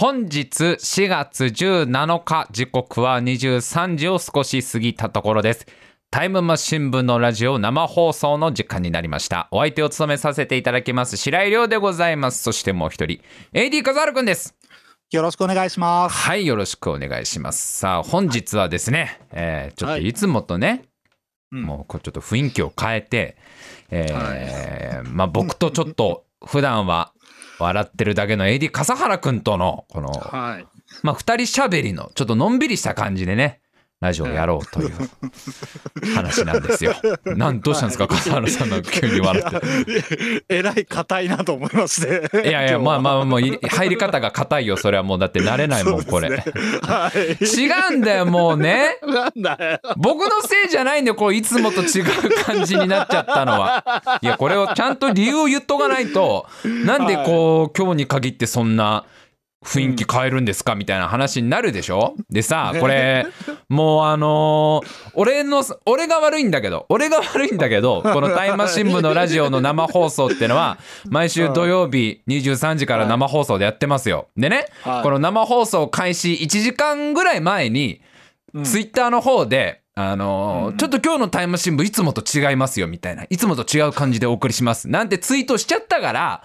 本日4月17日時刻は23時を少し過ぎたところです。タイムマシン部のラジオ生放送の時間になりました。お相手を務めさせていただきます白井亮でございます。そしてもう一人 AD 笠原くんです。よろしくお願いします。はいよろしくお願いします。さあ本日はですね、えーちょっとい。つもとね、うん。もうちょっと雰囲気を変えて、えーまあ僕とちょっと普段は笑ってるだけの AD 笠原くんとのこのはい。まあ、二人しゃべりのちょっとのんびりした感じでねラジオをやろうという話なんですよ。なんどうしたんですか？笠原さんが急に笑って。えらい硬いなと思いまして。いやいやまあまあもうい入り方が硬いよそれはもうだって慣れないもんこれ。はい。違うんだよもうね。なんだよ。僕のせいじゃないんだよこういつもと違う感じになっちゃったのは。いやこれをちゃんと理由を言っとかないとなんでこう今日に限ってそんな。雰囲気変えるんですかみたいな話になるでしょ？でさこれもうあのー俺の俺が悪いんだけど俺が悪いんだけど このタイムマシン部のラジオの生放送ってのは毎週土曜日23時から生放送でやってますよ。でねはい。この生放送開始1時間ぐらい前にツイッターの方であのーちょっと今日のタイムマシン部いつもと違いますよみたいな。いつもと違う感じでお送りします。なんてツイートしちゃったから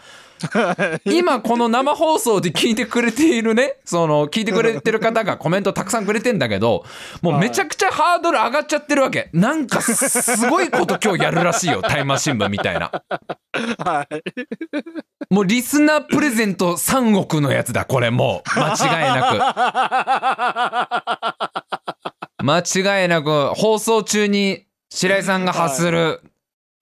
今この生放送で聞いてくれているねその聞いてくれてる方がコメントたくさんくれてんだけどもうめちゃくちゃハードル上がっちゃってるわけ。なんかすごいこと今日やるらしいよタイムマシン部みたいな。はい。もうリスナープレゼント3億のやつだこれもう。間違いなく。間違いなく放送中に白井さんが発する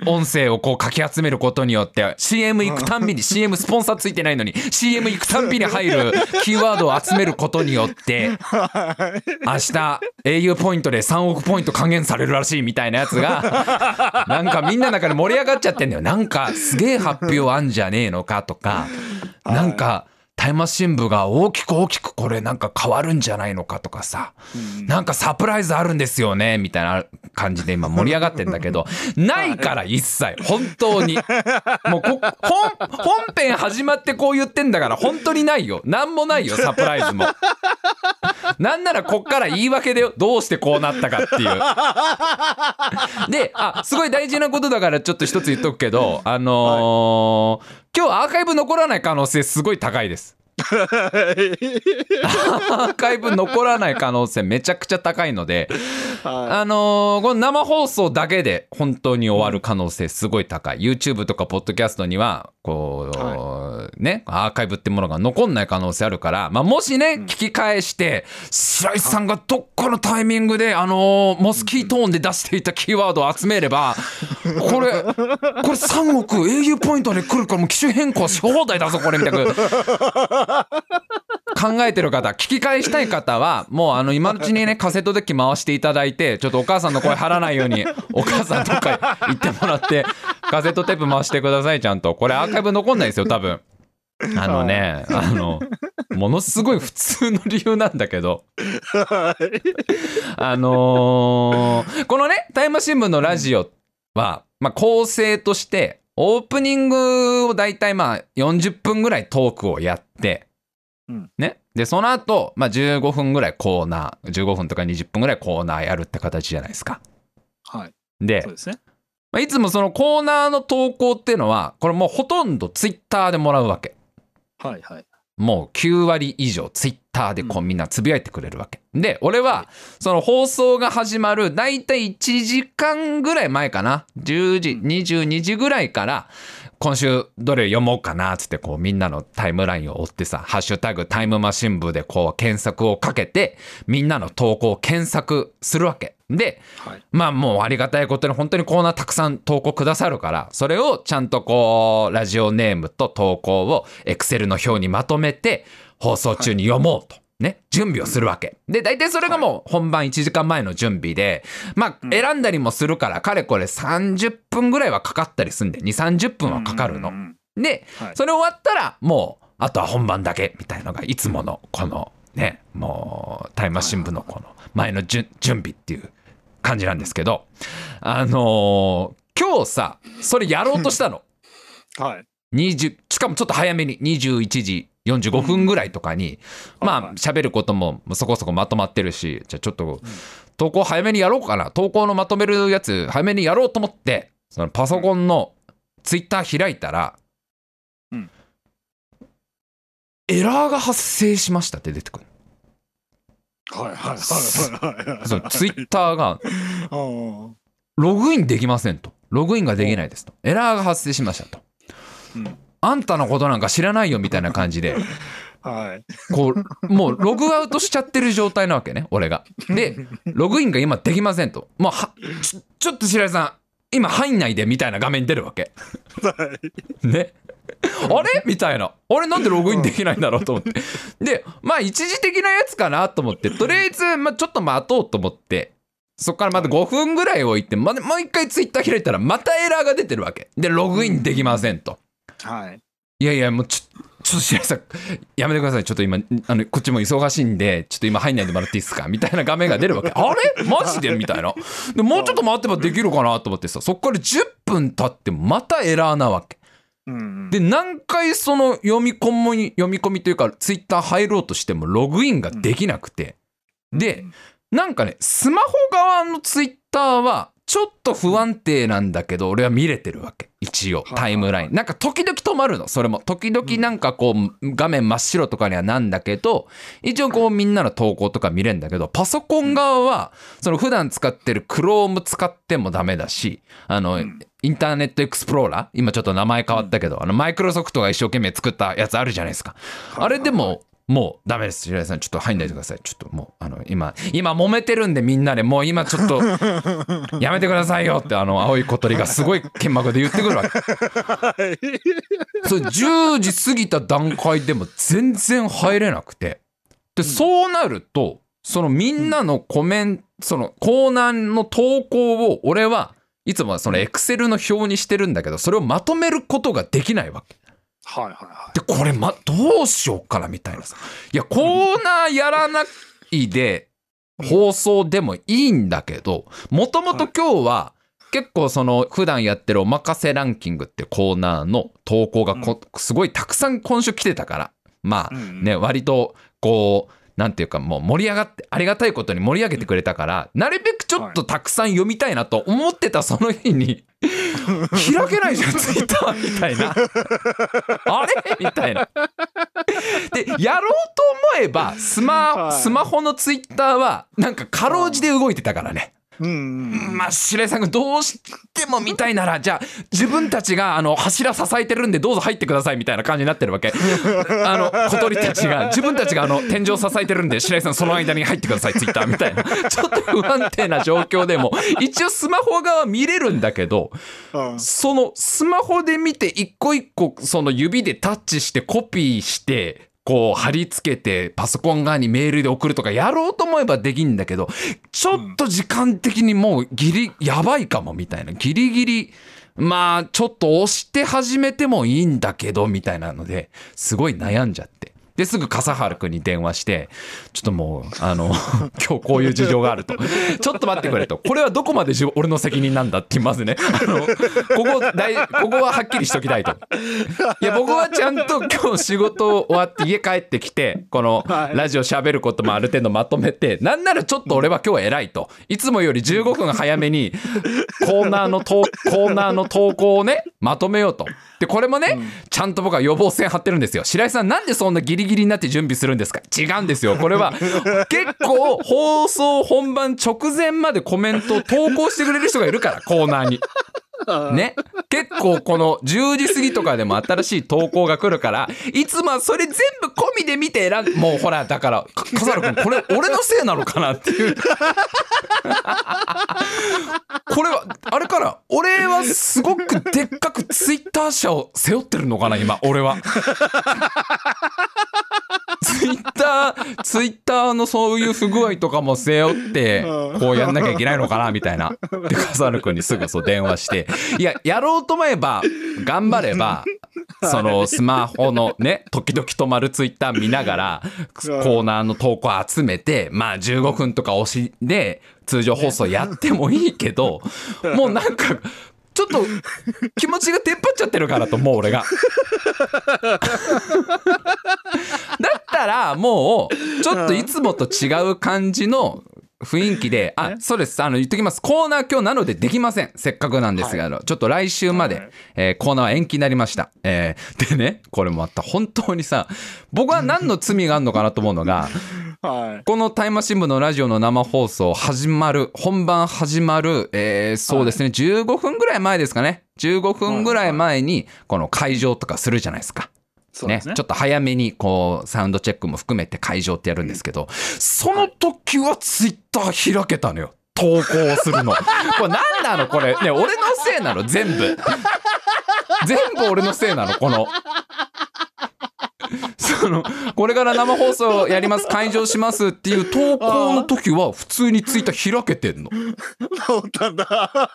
音声をこうかき集めることによって CM 行くたんびに CM スポンサーついてないのに CM 行くたんびに入るキーワードを集めることによって明日 au ポイントで3億ポイント還元されるらしいみたいなやつがなんかみんなの中で盛り上がっちゃってんだよ。なんかすげえ発表あんじゃねえのかとかなんかタイムマシン部が大きく大きくこれなんか変わるんじゃないのかとかさ。なんかサプライズあるんですよねみたいな感じで今盛り上がってんだけど。ないから一切。本当に。もうこ本本編始まってこう言ってんだから本当にないよ。なんもないよサプライズもなんならこっから言い訳でどうしてこうなったかっていう。であすごい大事なことだからちょっと一つ言っとくけどあのー今日アーカイブ残らない可能性すごい高いです アーカイブ残らない可能性めちゃくちゃ高いので、あのーこの生放送だけで本当に終わる可能性すごい高い。YouTube とかポッドキャストにはこう、ねアーカイブってものが残んない可能性あるから、まあ、もしね聞き返して白石さんがどっかのタイミングであのーモスキートーンで出していたキーワードを集めれば これこれ3億 au ポイントで来るからもう機種変更し放題だぞこれみたいな 考えてる方聞き返したい方はもうあの今のうちにねカセットデッキ回していただいてちょっとお母さんの声張らないように お母さんとか行ってもらってカセットテープ回してくださいちゃんと。これアーカイブ残んないですよ多分。あのねあのものすごい普通の理由なんだけど。あのーこのねタイム新聞のラジオは、まあ、構成としてオープニングを大体まあ40分ぐらいトークをやって、うんね、でその後、まあ15分ぐらいコーナー15分とか20分ぐらいコーナーやるって形じゃないですか。はい。でそう、ですね。まあ、いつもそのコーナーの投稿っていうのはこれもうほとんどツイッターでもらうわけ。はいはい。もう9割以上ツイッターでこうみんなつぶやいてくれるわけ。で、俺はその放送が始まるだいたい1時間ぐらい前かな。10時、22時ぐらいから今週どれ読もうかなっつってこうみんなのタイムラインを追ってさ、ハッシュタグタイムマシン部でこう検索をかけてみんなの投稿を検索するわけ。で、はい。まあもうありがたいことに本当にコーナーたくさん投稿くださるからそれをちゃんとこうラジオネームと投稿をエクセルの表にまとめて放送中に読もうと。ね、準備をするわけ。で、大体それがもう本番1時間前の準備で、まあ選んだりもするから、かれこれ30分ぐらいはかかったりすんで、2、30分はかかるので、はいそれ終わったらもうあとは本番だけみたいのがいつものこのねもうタイムマシン部のこの前の準準備っていう感じなんですけどあのー今日さそれやろうとしたの。はい。20しかもちょっと早めに21時45分ぐらいとかに、まあはいはい。喋ることもそこそこまとまってるしじゃあちょっと投稿早めにやろうかな。投稿のまとめるやつ早めにやろうと思ってそのパソコンのツイッター開いたら、うん。エラーが発生しましたって出てくるはいはいはいはいはい。ツイッターがうんログインできませんと。ログインができないですと。エラーが発生しましたと。うん。あんたのことなんか知らないよみたいな感じで。はい。こうもうログアウトしちゃってる状態なわけね俺が。で ログインが今できませんと。もうはちょちょっと白井さん今入んないでみたいな画面に出るわけ。はい。ね。あれ？みたいな。あれなんでログインできないんだろうと思って。でまあ一時的なやつかなと思って。とりあえず、まあ、ちょっと待とうと思って。そっからまた5分ぐらい置いて、ま、もう一回ツイッター開いたらまたエラーが出てるわけ。でログインできませんと。はい。いやいやもうちょちょっと白井さんやめてください。ちょっと今あのこっちも忙しいんでちょっと今入んないでもらっていいですか？みたいな画面が出るわけ。あれ？マジで？みたいな。でもうちょっと待ってばできるかなと思ってさそっから10分経ってまたエラーなわけ。うん。で何回その読み込み読み込みというかツイッター入ろうとしてもログインができなくて、でなんかねスマホ側のツイッターはちょっと不安定なんだけど俺は見れてるわけ一応はいタイムライン。なんか時々止まるのそれも。時々なんかこう画面真っ白とかにはなんだけど一応こうみんなの投稿とか見れるんだけどパソコン側はその普段使ってる Chrome 使ってもダメだしあのん。インターネットエクスプローラー今ちょっと名前変わったけどあのマイクロソフトが一生懸命作ったやつあるじゃないですか。あれでももうダメです。白井さんちょっと入んないでください。ちょっともうあの今今揉めてるんでみんなでもう今ちょっと やめてくださいよってあの青い小鳥がすごい剣幕で言ってくるわけ。はい。それ10時過ぎた段階でも全然入れなくて。でそうなるとそのみんなのコメントそのコーナーの投稿を俺はいつもはそのエクセルの表にしてるんだけどそれをまとめることができないわけはいはいはでこれまどうしようかなみたいなさ。いやコーナーやらないで放送でもいいんだけどもともと今日は結構その普段やってるおまかせランキングってコーナーの投稿がこすごいたくさん今週来てたからまあうん。ね割とこうなんていうかもう盛り上がってありがたいことに盛り上げてくれたからなるべくちょっとたくさん読みたいなと思ってたその日に 開けないじゃんツイッターみたいな あれ？みたいな。でやろうと思えばスマはいスマホのツイッターはなんかかろうじて動いてたからね。い。うん。まあ白井さんがどうしても見たいならじゃあ自分たちがあの柱支えてるんでどうぞ入ってくださいみたいな感じになってるわけあの小鳥たちが自分たちがあの天井支えてるんで白井さんその間に入ってくださいツイッターみたいなちょっと不安定な状況でも一応スマホ側見れるんだけどうんそのスマホで見て一個一個その指でタッチしてコピーしてこう貼り付けてパソコン側にメールで送るとかやろうと思えばできんだけどちょっと時間的にもうギリやばいかもみたいなギリギリまあちょっと押して始めてもいいんだけどみたいなのですごい悩んじゃって。ですぐ笠原君に電話してちょっともうあの 今日こういう事情があると。ちょっと待ってくれと。これはどこまで俺の責任なんだってまずね。あのここ大ここははっきりしときたいと。いや僕はちゃんと今日仕事終わって家帰ってきてこのはい。ラジオ喋ることもある程度まとめてなんならちょっと俺は今日は偉いと。いつもより15分早めにコーナーの投コーナーの投稿をねまとめようと。でこれもね、ちゃんと僕は予防線張ってるんですよ。白井さんなんでそんなギリギリになって準備するんですか？違うんですよ。これは結構放送本番直前までコメントを投稿してくれる人がいるからコーナーに。ね。結構この10時過ぎとかでも新しい投稿が来るから、いつもはそれ全部込みで見て選んもうほら、だから、か笠原君、これ俺のせいなのかなっていう。これは、あれから、俺はすごくでっかくツイッター社を背負ってるのかな、今、俺は。ツイッター、ツイッターのそういう不具合とかも背負って、こうやんなきゃいけないのかな、みたいな。で、笠原君にすぐそう電話して、いや、やろうと思えば、頑張れば、そのスマホのね、時々止まるツイッター見ながら、コーナーの投稿集めて、まあ15分とか押しで、通常放送やってもいいけど、もうなんか、ちょっと気持ちがテンパっちゃってるからと思う俺が。だったらもうちょっといつもと違う感じの雰囲気で、あ、そうです。あの、言っときます。コーナー今日なのでできません。せっかくなんですが、あのちょっと来週まで、はいえーコーナーは延期になりました。えーでね、これもあった。本当にさ、僕は何の罪があるのかなと思うのが、はい。このタイマー新聞のラジオの生放送始まる、本番始まる、えーそうですね、15分ぐらい前ですかね。15分ぐらい前に、この会場とかするじゃないですか。ね。ね。ちょっと早めにこうサウンドチェックも含めて会場ってやるんですけど、その時はツイッター開けたのよ。投稿するの。これ何なの？これ。ね俺のせいなの？全部。全部俺のせいなの？この。そのこれから生放送やります。会場しますっていう投稿の時は普通にツイッター開けてんの。そうったんだ。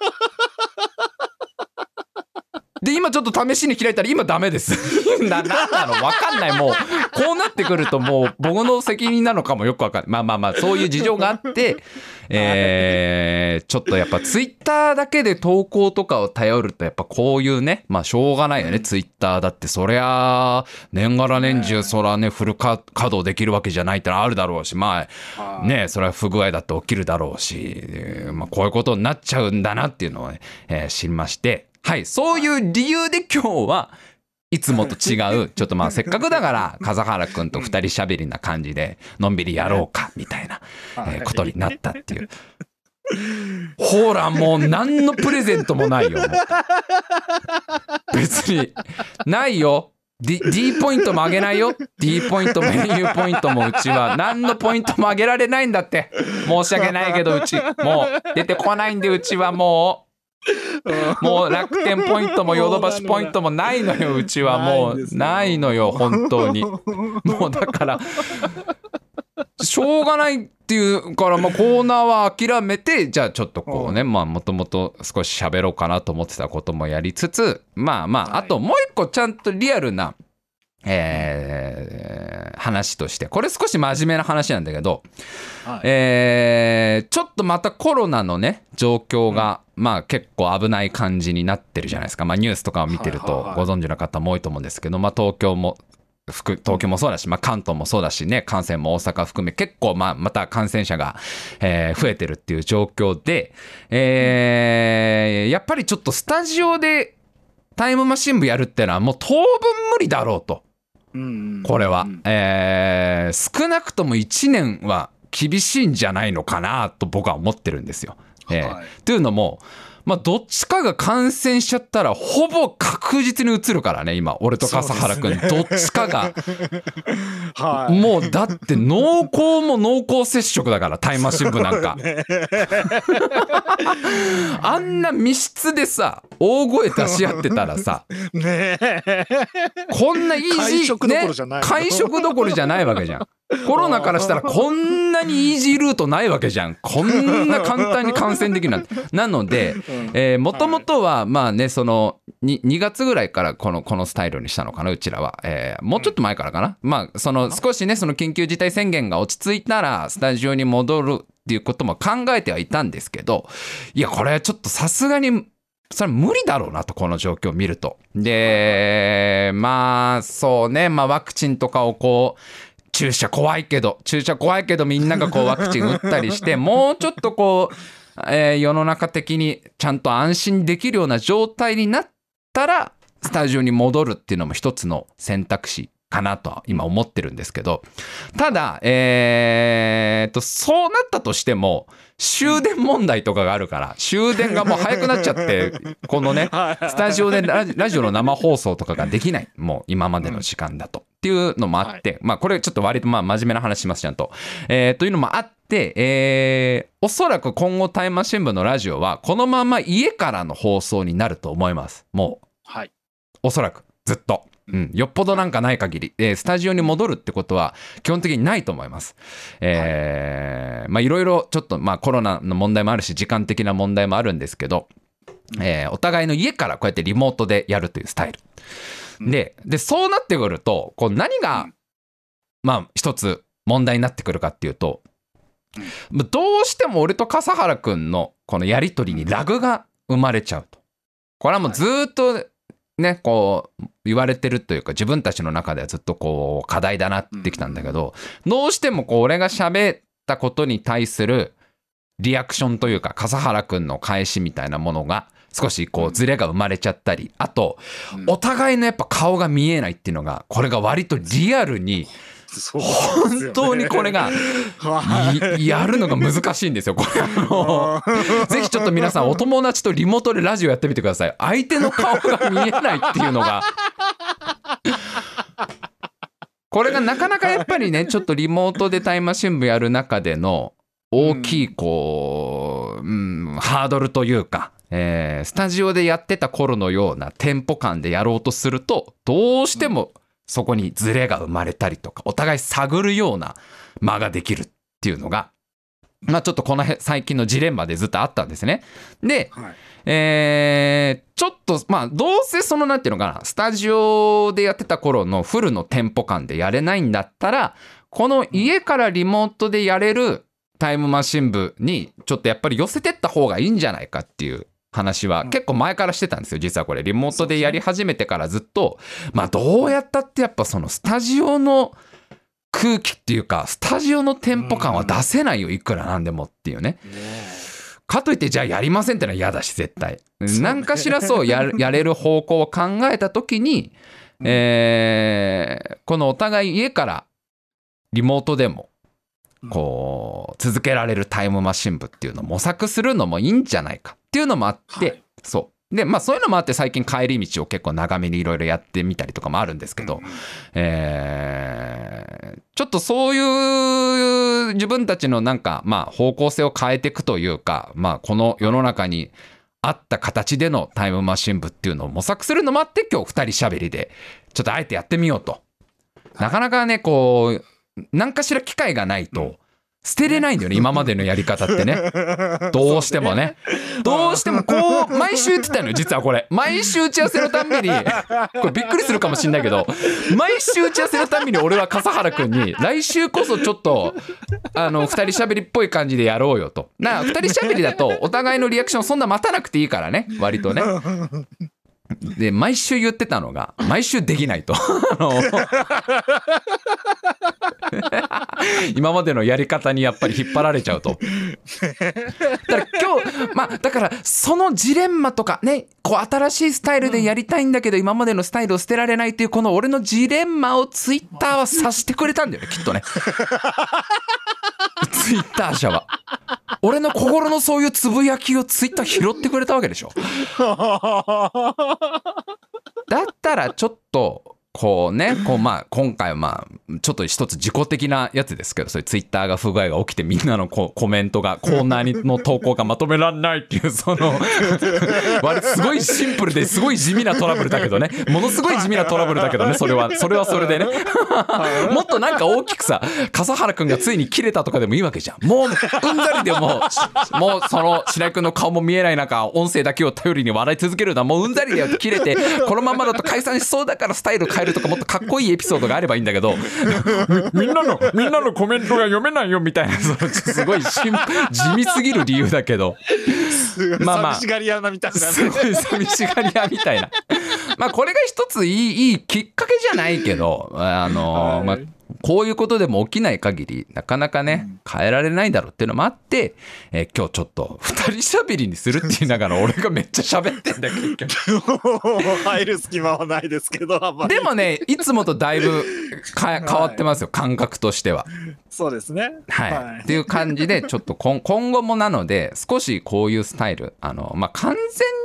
で今ちょっと試しに開いたら今ダメです。ななんなの？わかんない。もうこうなってくるともう僕の責任なのかもよくわかんない。まあまあまあそういう事情があって えーちょっとやっぱツイッターだけで投稿とかを頼るとやっぱこういうねまあしょうがないよね。ツイッターだって。そりゃ年がら年中そらねフル稼働できるわけじゃないってのはあるだろうしまあはい。ねそれは不具合だって起きるだろうし、えーまあ、こういうことになっちゃうんだなっていうのをね、えー知りましてはいそういう理由で今日はいつもと違うちょっとまあせっかくだから風原くん。と二人しゃべりな感じでのんびりやろうかみたいな、えーことになったっていう。ほらもう何のプレゼントもないよ別に。ないよ。D, D ポイントも上げないよ。D ポイントも au ポイントもうちは何のポイントも上げられないんだって。申し訳ないけどうち。もう出てこないんでうちはもうもう楽天ポイントもヨドバシポイントもないのようちは。もうないのよ本当に。もうだからしょうがないっていうから、まあ、コーナーは諦めてじゃあちょっとこうねまあもともと少し喋ろうかなと思ってたこともやりつつまあまああともう一個ちゃんとリアルなえー話として。これ少し真面目な話なんだけど、はい。えーちょっとまたコロナのね状況が、まあ結構危ない感じになってるじゃないですか、まあ、ニュースとかを見てるとご存知の方も多いと思うんですけど、まあ、東京も福東京もそうだし、まあ、関東もそうだしね感染も大阪含め結構まあまた感染者が、えー増えてるっていう状況で、えーやっぱりちょっとスタジオでタイムマシン部やるってのはもう当分無理だろうと。うんこれは、うんえー少なくとも1年は厳しいんじゃないのかなと僕は思ってるんですよ。えーはい。というのも、まあ、どっちかが感染しちゃったらほぼ確実にうつるからね今俺と笠原君、そうどっちかが はい。もうだって濃厚も濃厚接触だからタイマー新聞なんか。あんな密室でさ大声出し合ってたらさ ねえ。こんなイージー会食どころじゃないね、会食どころじゃないわけじゃん。コロナからしたらこんなにイージールートないわけじゃん。こんな簡単に感染できるなんて。なので、えもともとはまあねその 2, 2月ぐらいからこのこのスタイルにしたのかなうちらは、えーもうちょっと前からかな、まあその少しねその緊急事態宣言が落ち着いたらスタジオに戻るっていうことも考えてはいたんですけどいやこれはちょっとさすがにそれは無理だろうなとこの状況を見ると。でまあそうねまあワクチンとかをこう注射怖いけど注射怖いけどみんながこうワクチン打ったりして もうちょっとこう、えー世の中的にちゃんと安心できるような状態になったらスタジオに戻るっていうのも一つの選択肢かなとは今思ってるんですけどただえーっとそうなったとしても終電問題とかがあるから終電がもう早くなっちゃって このねスタジオでラジラジオの生放送とかができないもう今までの時間だと、っていうのもあって、まあこれちょっと割とまあ真面目な話しますちゃんと、えーというのもあって、えーおそらく今後タイマー新聞のラジオはこのまま家からの放送になると思います。もう。はい。おそらく。ずっと、うん、よっぽどなんかない限り、えースタジオに戻るってことは基本的にないと思います。えーまあいろいろちょっとまあコロナの問題もあるし時間的な問題もあるんですけど、えーお互いの家からこうやってリモートでやるというスタイル。ででそうなってくるとこう何が、まあ一つ問題になってくるかっていうと、まあどうしても俺と笠原くんのこのやり取りにラグが生まれちゃうと。これはもうずーっとねこう言われてるというか自分たちの中ではずっとこう課題だなってきたんだけど、どうしてもこう俺が喋ったことに対するリアクションというか笠原くんの返しみたいなものが少しこうズレが生まれちゃったりあとうん。お互いのやっぱ顔が見えないっていうのがこれが割とリアルに本当にこれがはい。やるのが難しいんですよこれ。あのぜひちょっと皆さんお友達とリモートでラジオやってみてください。相手の顔が見えないっていうのが。これがなかなかやっぱりねちょっとリモートでタイムマシン部やる中での大きいこう、うん、ハードルというか、えースタジオでやってた頃のようなテンポ感でやろうとするとどうしてもそこにズレが生まれたりとかお互い探るような間ができるっていうのがまあちょっとこの辺最近のジレンマでずっとあったんですね。で、はいえーちょっとまあどうせそのなんていうのかなスタジオでやってた頃のフルのテンポ感でやれないんだったらこの家からリモートでやれるタイムマシン部にちょっとやっぱり寄せてった方がいいんじゃないかっていう話は結構前からしてたんですよ実はこれ。リモートでやり始めてからずっと。まあどうやったってやっぱそのスタジオの空気っていうかスタジオのテンポ感は出せないよいくらなんでもっていうね。ねかといってじゃあやりませんってのは嫌だし絶対。何かしらそう やれる方向を考えた時に、えーこのお互い家からリモートでもこう続けられるタイムマシン部っていうのを模索するのもいいんじゃないかっていうのもあって、はい。そう。でまあそういうのもあって最近帰り道を結構長めにいろいろやってみたりとかもあるんですけど、えーちょっとそういう自分たちのなんかまあ方向性を変えていくというかまあこの世の中にあった形でのタイムマシン部っていうのを模索するのもあって今日二人しゃべりでちょっとあえてやってみようと。なかなかねこう何かしら機会がないと捨てれないんだよね今までのやり方ってね。どうしてもね。どうしてもこう、毎週言ってたのよ、実はこれ。毎週打ち合わせのたんびに、これびっくりするかもしんないけど、毎週打ち合わせのたんびに俺は笠原くんに、来週こそちょっと、あの、二人喋りっぽい感じでやろうよと。な、二人喋りだと、お互いのリアクションそんな待たなくていいからね、割とね。で、毎週言ってたのが、毎週できないと。あの 今までのやり方にやっぱり引っ張られちゃうと。だから今日、まあ、だからそのジレンマとかね、こう新しいスタイルでやりたいんだけど、今までのスタイルを捨てられないっていうこの俺のジレンマをツイッターは察してくれたんだよね、きっとね。ツイッター社は。俺の心のそういうつぶやきをツイッター拾ってくれたわけでしょ。だったらちょっとこうねこうまあ今回はまあちょっと一つ自己的なやつですけどそういうツイッターが不具合が起きてみんなのこうコメントがコーナーにの投稿がまとめられないっていうその割とすごいシンプルですごい地味なトラブルだけどね。ものすごい地味なトラブルだけどねそれはそれはそれでね。もっとなんか大きくさ笠原くんがついに切れたとかでもいいわけじゃん。もううんざりでもうもうその白井くんの顔も見えない中音声だけを頼りに笑い続けるのはもううんざりだよって切れてこのままだと解散しそうだからスタイル変えるとかもっとかっこいいエピソードがあればいいんだけどみんなのみんなのコメントが読めないよみたいなすごい地味すぎる理由だけど。まあまあ。寂しがり屋なみたいなすごい寂しがり屋みたいな。まあこれが一ついいいいきっかけじゃないけど、あのまあはいこういうことでも起きない限りなかなかね変えられないだろうっていうのもあって、えー今日ちょっと二人しゃべりにするって言いながら俺がめっちゃ喋ってんだ結局。入る隙間はないですけどでもねいつもとだいぶか変わってますよ感覚としては。そうですね。はい、っていう感じでちょっと今 今後もなので少しこういうスタイルあの、まあ、完全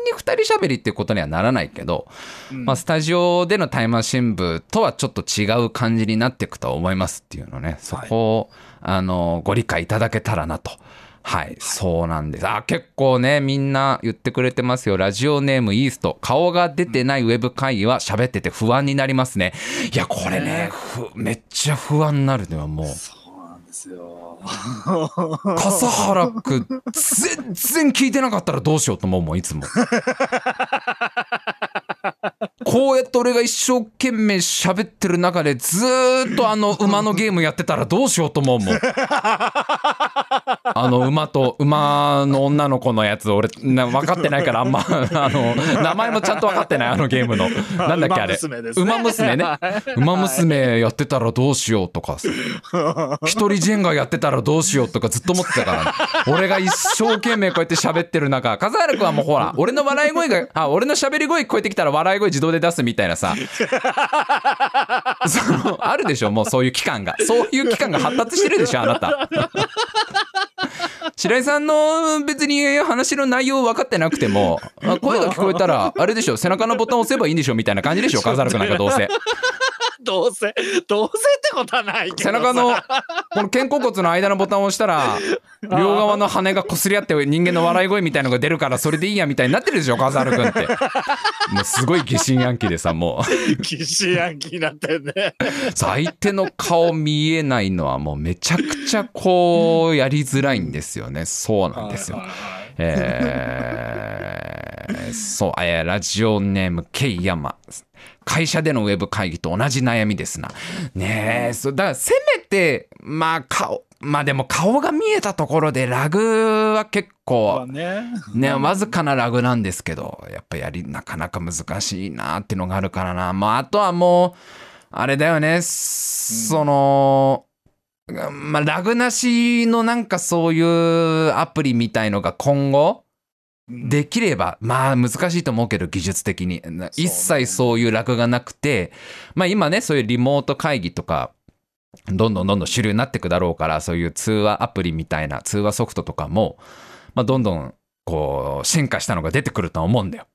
に二人しゃべりっていうことにはならないけど、うん。まあ、スタジオでのタイマー新聞とはちょっと違う感じになっていくとは思いますっていうのね。そこを、あのご理解いただけたらなと。はい、そうなんです。あ、結構ね、みんな言ってくれてますよ。ラジオネームイースト。顔が出てないウェブ会議は喋ってて不安になりますね。いや、これね、ふめっちゃ不安になるのよ、もう。そうなんですよ笠原くん、全然聞いてなかったらどうしようと思うもん、いつも。ここうやって俺が一生懸命喋ってる中でずーっとあの馬のゲームやってたらどうしようと思うもん。あの馬と馬の女の子のやつ俺な分かってないからあんま あの名前もちゃんと分かってないあのゲームの。なんだっけあれ。馬娘ですね。馬娘ね。馬娘やってたらどうしようとかさ。一人ジェンガやってたらどうしようとかずっと思ってたから、俺が一生懸命こうやって喋ってる中笠原君はもうほら俺の笑い声があ俺の喋り声聞こえてきたら笑い声自動で出すみたいなさ。そのあるでしょもうそういう期間が。そういう期間が発達してるでしょあなた。白井さんの別に話の内容分かってなくても あ声が聞こえたらあれでしょ背中のボタン押せばいいんでしょみたいな感じでしょ 笠原君なんかどうせ どうせ、どうせってことはないけどさ。背中のこの肩甲骨の間のボタンを押したら両側の羽が擦り合って人間の笑い声みたいのが出るからそれでいいやみたいになってるでしょ笠原君ってもうすごい疑心暗鬼でさもう疑心暗鬼になってんね。相手の顔見えないのはもうめちゃくちゃこうやりづらいんですよねそうなんですよはいはいはいえーそう、えーラジオネーム、ケイヤマ。会社でのウェブ会議と同じ悩みですな。ねえ、そう、だからせめて、まあ顔、まあでも顔が見えたところでラグは結ま構。ね、わずかなラグなんですけど、やっぱやり、なかなか難しいなっていうのがあるからな。まああとはもう、あれだよね、その、まあ、ラグなしのなんかそういうアプリみたいのが今後、できれば、まあ難しいと思うけど、技術的に。一切そういうラグがなくて、まあ今ね、そういうリモート会議とか、どんどんどんどん主流になっていくだろうから、そういう通話アプリみたいな通話ソフトとかも、まあどんどんこう進化したのが出てくるとは思うんだよ。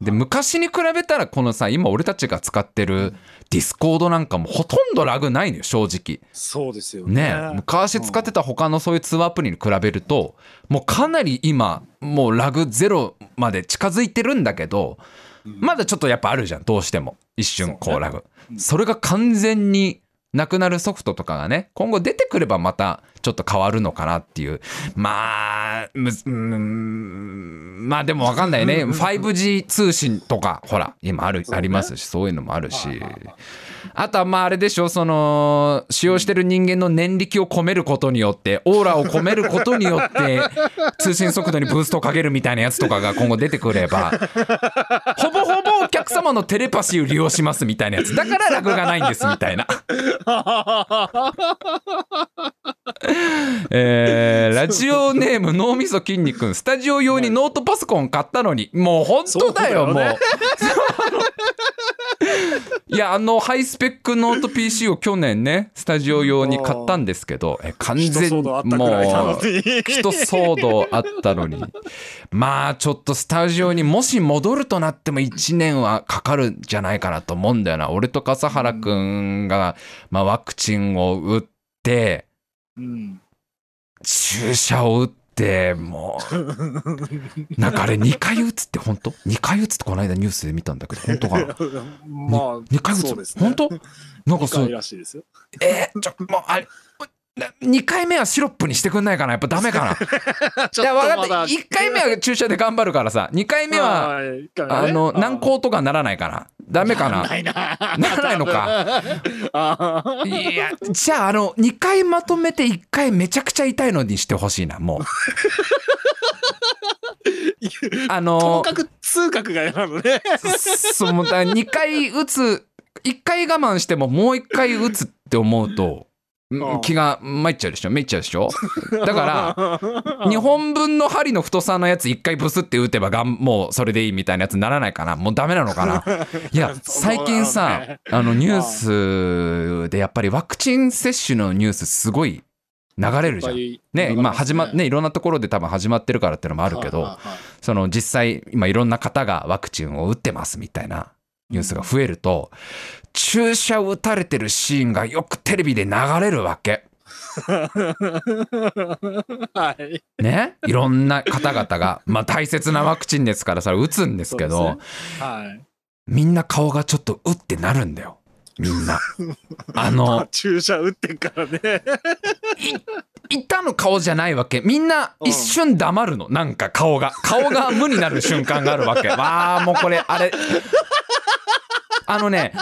で、昔に比べたらこのさ、今俺たちが使ってるディスコードなんかもほとんどラグないのよ、正直。そうですよね。ね昔使ってた他のそういう通話アプリに比べるともうかなり今もうラグゼロまで近づいてるんだけどまだちょっとやっぱあるじゃんどうしても。一瞬こうラグ。それが完全になくなるソフトとかがね今後出てくればまたちょっと変わるのかなっていう。まあむずうーんまあでもわかんないね。5G 通信とかほら今あるありますしそういうのもあるし。あとはまああれでしょその使用してる人間の念力を込めることによってオーラを込めることによって通信速度にブーストをかけるみたいなやつとかが今後出てくればほ 客様のテレパシーを利用しますみたいなやつ。だからラグがないんですみたいな、えーラジオネーム脳みそ筋肉。スタジオ用にノートパソコン買ったのに。もう本当だよね。もう。いやあのハイスペックノート PC を去年ねスタジオ用に買ったんですけどえ完一全にもうに。一騒動あったのに。まあちょっとスタジオにもし戻るとなっても1年はかかるんじゃないかなと思うんだよな。俺と笠原くんが、まあ、ワクチンを打ってうん。注射を打ってもうなんかあれ2回打つって本当 ?2 回打つってこの間ニュースで見たんだけど本当かな？まあ、2回打つ、ね。本当？なんか2そう回らしいですよ。えー、ちょもうあれ2回目はシロップにしてくんないかな？やっぱダメかな？ちいや分かってまだ1回目は注射で頑張るからさ2回目はあの軟膏とかならないかな？ダメかな？ならないのか？いやじゃああの2回まとめて1回めちゃくちゃ痛いのにしてほしいなもう。あとものかく痛覚が嫌なのね。そうもうだ2回打つ1回我慢してももう1回打つって思うと気が参っちゃうでしょ？めいっちゃうでしょ？だから2本分の針の太さのやつ1回ブスって打てばがんもうそれでいいみたいなやつにならないかな。もうダメなのかな？いや最近さあのニュースでやっぱりワクチン接種のニュースすごい流れるじゃん。ね今始まね。いろんなところで多分始まってるからってのもああるけどその実際今いろんな方がワクチンを打ってますみたいなニュースが増えると注射を打たれてるシーンがよくテレビで流れるわけ。はい。ね、いろんな方々が、まあ、大切なワクチンですからそれ打つんですけどねはい。みんな顔がちょっとうってなるんだよみんな。あの 注射打ってんからね。痛む顔じゃないわけ。みんな一瞬黙るの。なんか顔が。顔が無になる瞬間があるわけ。わあもうこれあれ。あのね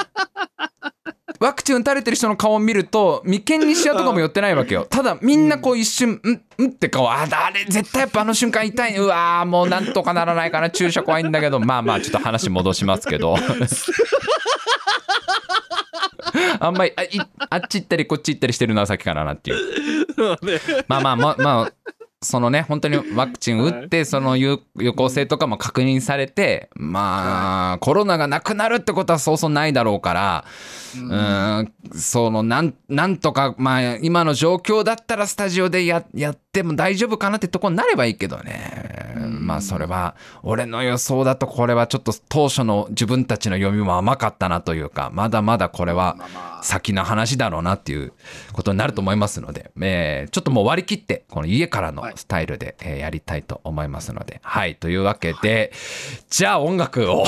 ワクチン打たれてる人の顔を見ると眉間にシワとかも寄ってないわけよ。ただみんなこう一瞬「んん?」って顔ああれ絶対やっぱあの瞬間痛い。うわーもうなんとかならないかな。注射怖いんだけど。まあまあちょっと話戻しますけど あんまりあいあっち行ったりこっち行ったりしてるのはさっきからなっていう。そうね。まあまあまあまあそのね本当にワクチン打ってその有有効性とかも確認されてまあコロナがなくなるってことはそうそうないだろうからうーんそのなんなんとかまあ今の状況だったらスタジオでややっても大丈夫かなってとこになればいいけどね。まあそれは俺の予想だとこれはちょっと当初の自分たちの読みも甘かったなというかまだまだこれは先の話だろうなっていうことになると思いますので、えーちょっともう割り切ってこの家からのスタイルで、えーやりたいと思いますので。はい。というわけでじゃあ音楽を。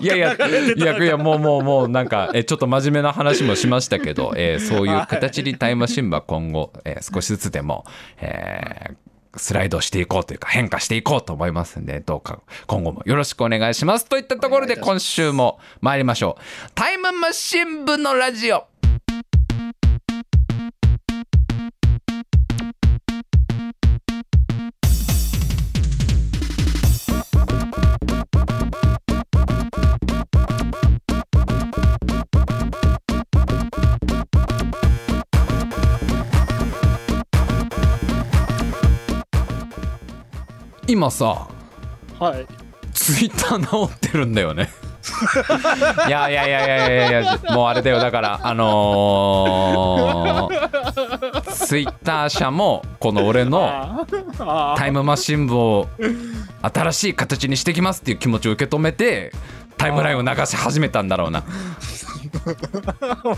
いやいやいやいやもうもうもうなんか、えーちょっと真面目な話もしましたけど、えーそういう形にタイムマシンは今後、えー少しずつでも、えースライドしていこうというか変化していこうと思いますんで、どうか今後もよろしくお願いします。といったところで今週も参りましょう。タイムマシン部のラジオ。今さ、はい。ツイッター直ってるんだよね。いやいやいやいやいやいやもうあれだよだからあのー、ツイッター社もこの俺のタイムマシン部を新しい形にしてきますっていう気持ちを受け止めてタイムラインを流し始めたんだろうな。ー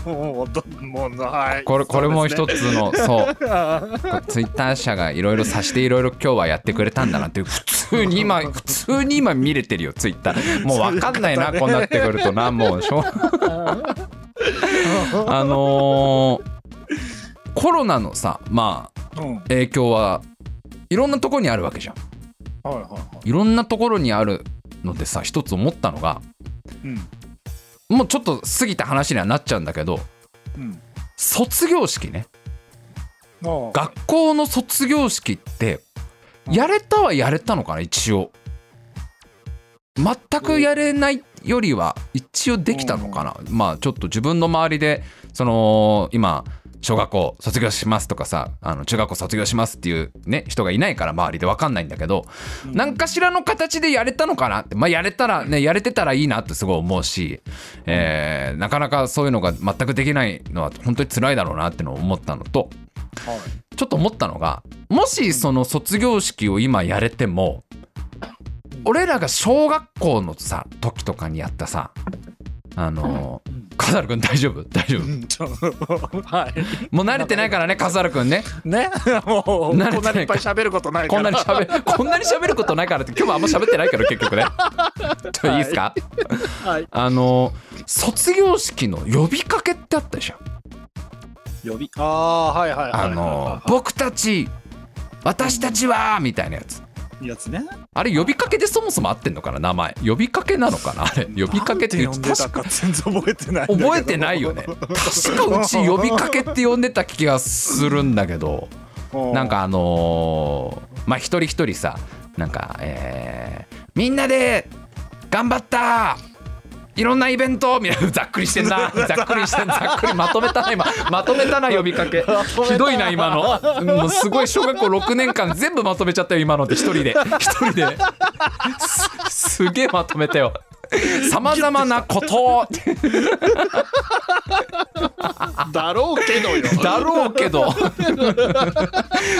もうどもうはいこれこれも一つのそう。あツイッター社がいろいろさしていろいろ今日はやってくれたんだなって普通に今 普通に今見れてるよツイッター。もう分かんないな こうなってくるとなもう。しょうあのーコロナのさまあーうん。影響はいろんなところにあるわけじゃん。はいはいはい。ろんなところにあるのでさ一つ思ったのがいうんもうちょっと過ぎた話にはなっちゃうんだけどうん。卒業式ね。学校の卒業式ってやれたはやれたのかな一応。全くやれないよりは一応できたのかな。まあちょっと自分の周りでその今小学校卒業しますとかさあの中学校卒業しますっていうね人がいないから周りで分かんないんだけど何かしらの形でやれたのかなってまあやれたらねやれてたらいいなってすごい思うし、えーなかなかそういうのが全くできないのは本当に辛いだろうなってのを思ったのとはい。ちょっと思ったのがもしその卒業式を今やれても俺らが小学校のさ時とかにやったさあの笠原くん大丈夫？大丈夫？はい。もう慣れてないからね笠原くんね。ねもうこんなにいっぱい喋ることないから。こんなに喋こんなに喋ることないからって今日はあんま喋ってないけど結局ね。い。いですか、はい。あの卒業式の呼びかけってあったじゃん呼びああはいはいはいはい。あの僕たち私たちはみたいなやつやつね。あれ呼びかけでそもそも合ってんのかな名前。呼びかけなのかなあれ。呼びかけってなんて確かか全然覚えてない覚えてないよね。確かうち呼びかけって呼んでた気がするんだけど。うなんかあのーまあ一人一人さなんかえーみんなで頑張ったいろんなイベントみたいな ざっくりしてんな。ざっくりしてんざっくりまとめたな今。まとめたな 呼びかけ。ひどいな今の。もうすごい小学校6年間全部まとめちゃったよ今ので一人で。一人で。すすげえまとめたよさまざまなことだろうけどよ。だろうけど。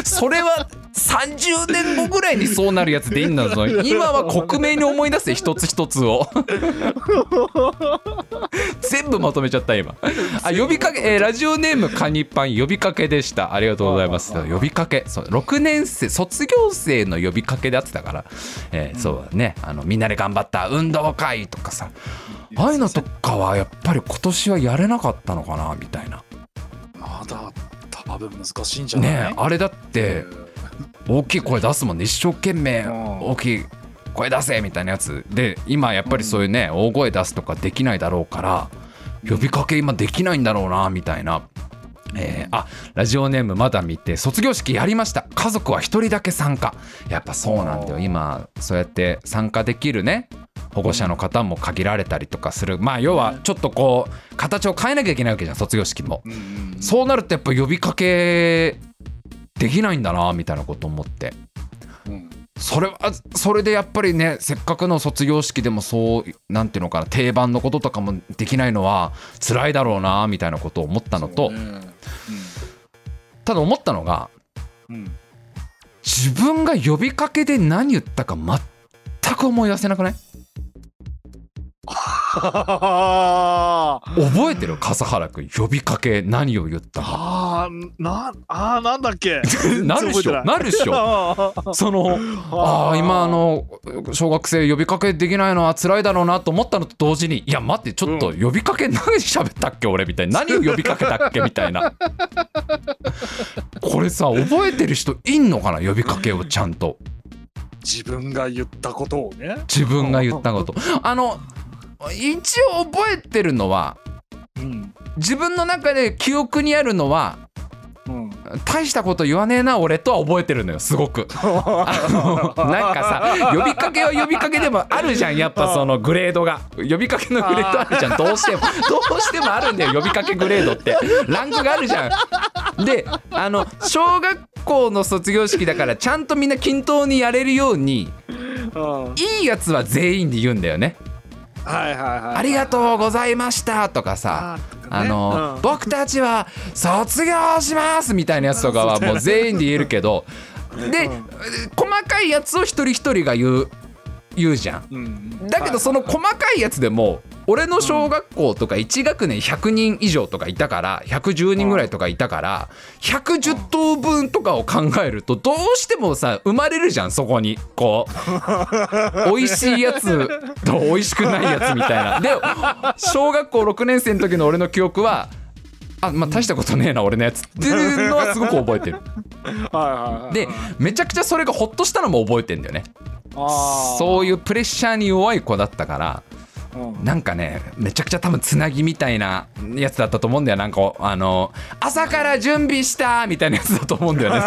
それは30年後ぐらいにそうなるやつでいいんだぞ。今は克明に思い出せ一つ一つを。全部まとめちゃった今。あ呼びかけ、えーラジオネームカニパン呼びかけでした。ありがとうございます。呼びかけ。そう6年生卒業生の呼びかけであってたから、えーそうだね。あのみんなで頑張った運動会とかさ。ああいうのとかはやっぱり今年はやれなかったのかなみたいな。まだ多分難しいんじゃない？ねえあれだって大きい声出すもんね。一生懸命うん。大きい声出せみたいなやつ。で今やっぱりそういうね大声出すとかできないだろうから呼びかけ今できないんだろうなみたいな。えーあラジオネームまだ見て卒業式やりました。家族は一人だけ参加。やっぱそうなんだよ。今そうやって参加できるね保護者の方も限られたりとかする。まあ要はちょっとこう形を変えなきゃいけないわけじゃん卒業式も。そうなるとやっぱ呼びかけできないんだなみたいなこと思って。うんそれはそれでやっぱりねせっかくの卒業式でもそうなんていうのかな定番のこととかもできないのは辛いだろうなみたいなことを思ったのと、そうね。ただ思ったのがうんうん。自分が呼びかけで何言ったか全く思い出せなくない？覚えてる？笠原君。呼びかけ何を言ったかあーなあーなんだっけ？なるっしょ。なるっしょ。ょそのああ今あの小学生呼びかけできないのは辛いだろうなと思ったのと同時にいや待ってちょっと呼びかけ何喋ったっけ？俺みたいな。何を呼びかけたっけ？みたいな。これさ覚えてる人いんのかな？呼びかけをちゃんと。自分が言ったことをね。自分が言ったこと。あの一応覚えてるのはうん自分の中で記憶にあるのはうん大したこと言わねえな俺とは覚えてるのよすごく。あのなんかさ呼びかけは呼びかけでもあるじゃんやっぱそのグレードが。呼びかけのグレードあるじゃん。どうしてもどうしてもあるんだよ呼びかけグレードって。ランクがあるじゃん。であの小学校の卒業式だからちゃんとみんな均等にやれるようにうん。いいやつは全員で言うんだよねありがとうございましたとかさあの、僕たちは卒業しますみたいなやつとかはもう全員で言えるけどでうん。細かいやつを一人一人が言う言うじゃん。だけどその細かいやつでも俺の小学校とか1学年100人以上とかいたから110人ぐらいとかいたから110等分とかを考えるとどうしてもさ生まれるじゃんそこにこう 美味しいやつと美味しくないやつみたいな。で小学校6年生の時の俺の記憶はあまあ大したことねえな俺のやつっていうのはすごく覚えてる。でめちゃくちゃそれがホッとしたのも覚えてんだよね。そういうプレッシャーに弱い子だったから。うん。なんかねめちゃくちゃ多分つなぎみたいなやつだったと思うんだよ。なんかあの朝から準備したみたいなやつだと思うんだよね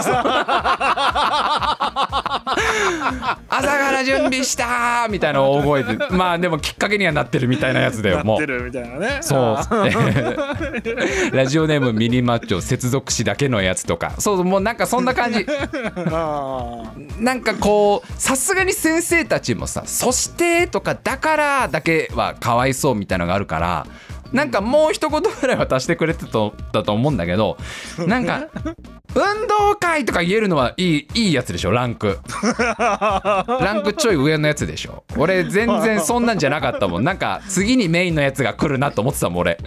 朝から準備したみたいな大声で。まあでもきっかけにはなってるみたいなやつだよもう。なってるみたいなね。そうあ ラジオネームミニマッチョ接続詞だけのやつとか。そうもうなんかそんな感じ。なんかこうさすがに先生たちもさ「そして」とか「だから」だけはかわいそうみたいなのがあるからなんかもう一言ぐらいは足してくれてただと思うんだけどなんか「運動会」とか言えるのはいいいいやつでしょランク。ランクちょい上のやつでしょ。俺全然そんなんじゃなかったもん。なんか次にメインのやつが来るなと思ってたもん俺。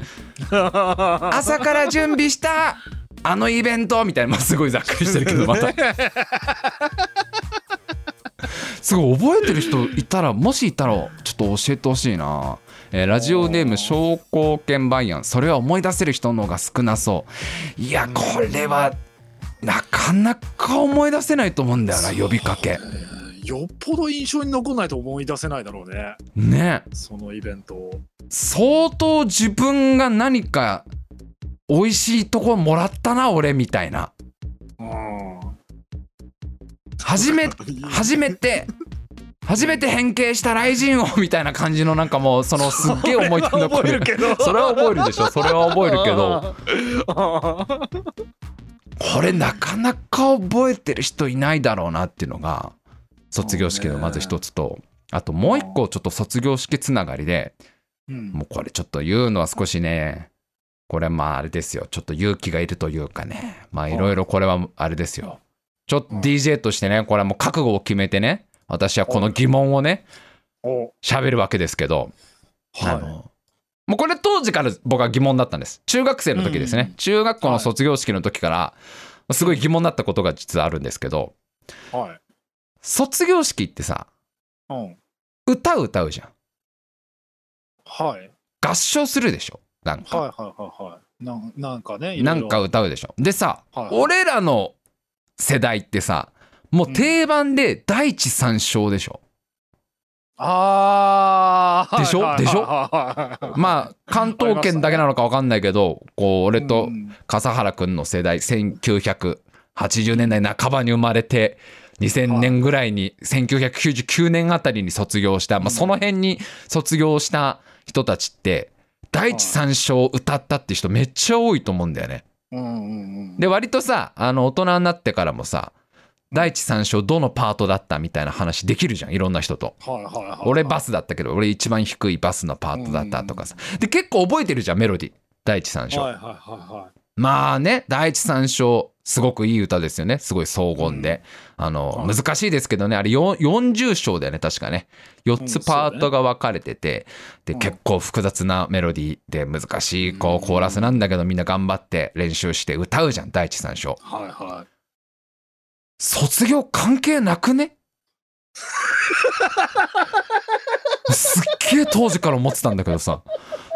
朝から準備したあのイベントみたいな、まあ、すごいざっくりしてるけどまた。すごい覚えてる人いたらもしいたらちょっと教えてほしいな、えーラジオネーム商工券売案それは思い出せる人の方が少なそう。いやこれはなかなか思い出せないと思うんだよな呼びかけ。よっぽど印象に残んないと思い出せないだろうね。ね。そのイベントを。相当自分が何か美味しいとこもらったな俺みたいな。うん。初め 初めて初めて変形した雷神王みたいな感じのなんかもうそのすっげえ思い出に残覚える。るけどそれは覚えるでしょ。それは覚えるけど。あこれなかなか覚えてる人いないだろうなっていうのが卒業式のまず一つと。あともう一個ちょっと卒業式つながりでもうこれちょっと言うのは少しねこれまああれですよ。ちょっと勇気がいるというかね。まあいろいろこれはあれですよ。ちょっと DJ としてねこれはもう覚悟を決めてね私はこの疑問をねお。喋るわけですけどあはのもうこれ当時から僕は疑問だったんです。中学生の時ですね、うん中学校の卒業式の時からすごい疑問だったことが実はあるんですけどいはい。卒業式ってさうん。歌歌うじゃん。はい。合唱するでしょ？なんか、はいはいはいはい。なんなんかねいろろ。ないんか歌うでしょ。でさ、はい。俺らの世代ってさもう定番で第一三章でしょ、ああでしょ？でしょ？まあ関東圏だけなのか分かんないけどこう俺と笠原くんの世代1980年代半ばに生まれて2000年ぐらいに1999年あたりに卒業した、まあ、その辺に卒業した人たちって第一三章を歌ったって人めっちゃ多いと思うんだよね。で割とさあの大人になってからもさ第一三章どのパートだったみたいな話できるじゃんいろんな人と。はいはいはい俺バスだったけど俺一番低いバスのパートだったとかさ。で結構覚えてるじゃんメロディ第一三章、はいはいはいはい。まあね第一三章すごくいい歌ですよね。すごい荘厳で、あのはい。難しいですけどね。あれよ40章だよね確かね。4つパートが分かれてて、でうん。結構複雑なメロディーで難しいこうコーラスなんだけどみんな頑張って練習して歌うじゃん第一三章。はいはい卒業関係なくね？すっげえ当時から思ってたんだけどさ。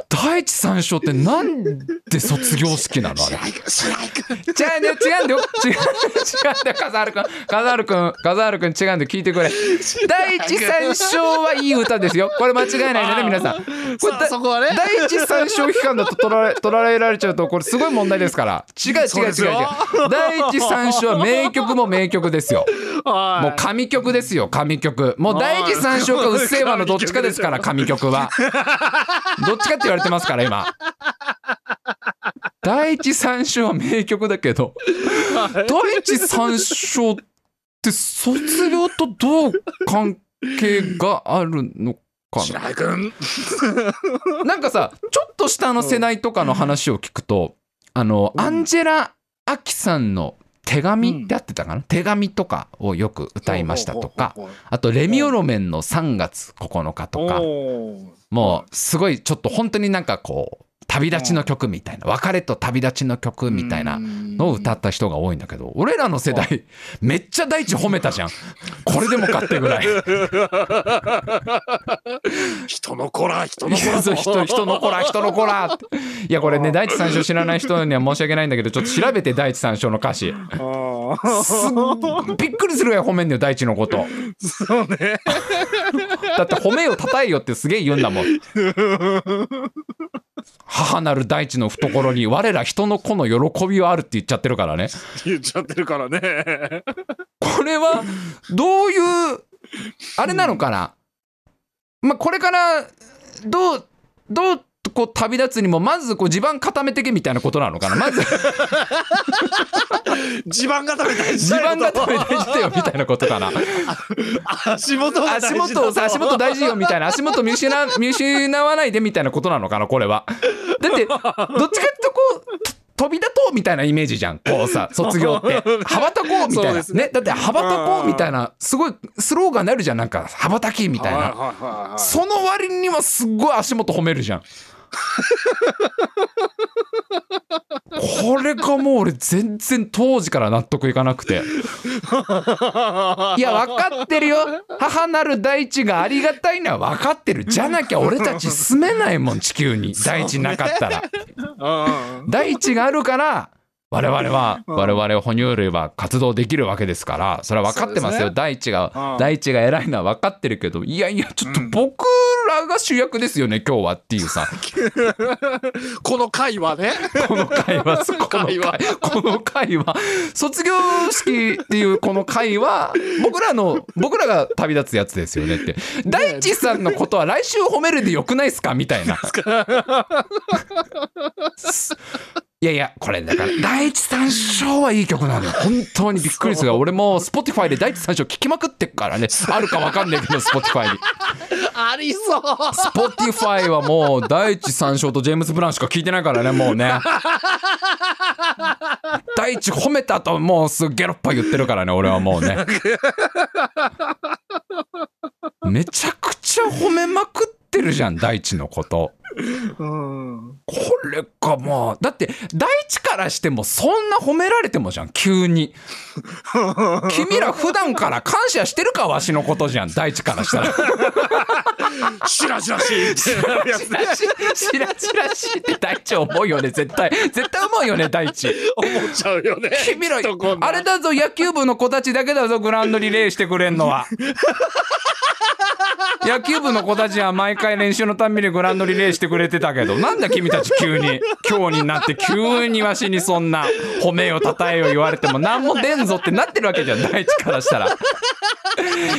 第一三章ってなんで卒業式なの？あれ。違うんだよ違うんだよ。違う違うんだよ。笠原くん笠原くん笠原くん違うんだよ。聞いてくれ。第一三章はいい歌ですよ。これ間違いないのね皆さん。これそこはね。第一三章期間だと取られ取られられちゃうとこれすごい問題ですから。違う違う違う違う。第一三章は名曲も名曲ですよ。はい。もう神曲ですよ神曲。もう第一三章かうっせぇわのどっちかですから神曲は。どっちかって言われてますから今。第一三章は名曲だけど第一三章って卒業とどう関係があるのかな？白井君。なんかさちょっと下の世代とかの話を聞くと、あのうん。アンジェラ・アキさんの手紙ってあってたかな、手紙とかをよく歌いましたとかあとレミオロメンの3月9日とかもうすごいちょっと本当になんかこう旅立ちの曲みたいな別れと旅立ちの曲みたいなのを歌った人が多いんだけど俺らの世代めっちゃ大地褒めたじゃん。これでもかってぐらい。人の子ら人いの子ら。人人の子ら人の子ら。いやこれね第一三章知らない人には申し訳ないんだけどちょっと調べて第一三章の歌詞。びっくりするぐらい褒めんだよ大地のこと。そうね。だって褒めよ叩えよってすげえ言うんだもん 母なる大地の懐に 我ら人の子の喜びはあるって言っちゃってるからね。言っちゃってるからね。これはどういうあれなのかな？まあこれからどうどうこう旅立つにもまずこう地盤固めてけみたいなことなのかな？まず 地盤固め大事地盤固め大事だよみたいなことかな？足元が大事足だ元をさ足元大事よみたいな。足元見失 見失わないでみたいなことなのかなこれは。だってどっちかってとこうと飛び立とうみたいなイメージじゃん。こうさ卒業って。羽ばたこうみたいな。ね。ねだって羽ばたこうみたいなすごいスローガンになるじゃん。なんか羽ばたきみたいな。はいはいはいはい。その割にはすっごい足元褒めるじゃんこれがもう俺全然当時から納得いかなくて。いや分かってるよ。母なる大地がありがたいのは分かってる。じゃなきゃ俺たち住めないもん地球に。大地なかったら。うん。大地があるから我々はうん。我々哺乳類は活動できるわけですからそれは分かってますよ。大地がうん。大地が偉いのは分かってるけどいやいやちょっと僕らが主役ですよね今日はっていうさ。この回はね。この会話この会会話この会話卒業式っていうこの会話僕らの僕らが旅立つやつですよねって。大地さんのことは来週褒めるでよくないですか？みたいな。いやいやこれだから 第一三章はいい曲なのよ。本当にびっくりする俺も Spotify で第一三章聞きまくってっからね。あるかわかんないけど Spotify に。ありそう。Spotify はもう第一三章とジェームズ・ブラウンしか聞いてないからねもうね。第一褒めた後もうすぐゲロッパ言ってるからね俺はもうね。めちゃくちゃ褒めまくってるじゃん大地のこと。うんこれかまあだって大地からしてもそんな褒められてもじゃん急に。君ら普段から感謝してるかわしのことじゃん大地からしたら。しらしらしいってなるやつしらししらしらしいって大地思うよね絶対絶対思うよね大地思っちゃうよね君らあれだぞ野球部の子たちだけだぞグラウンドリレーしてくれんのは 野球部の子たちは毎回練習のたんびにグランドリレーしてくれてたけどなんだ君たち急に今日になって急にわしにそんな褒めよたたえよ言われても何も出んぞってなってるわけじゃん第一からしたら。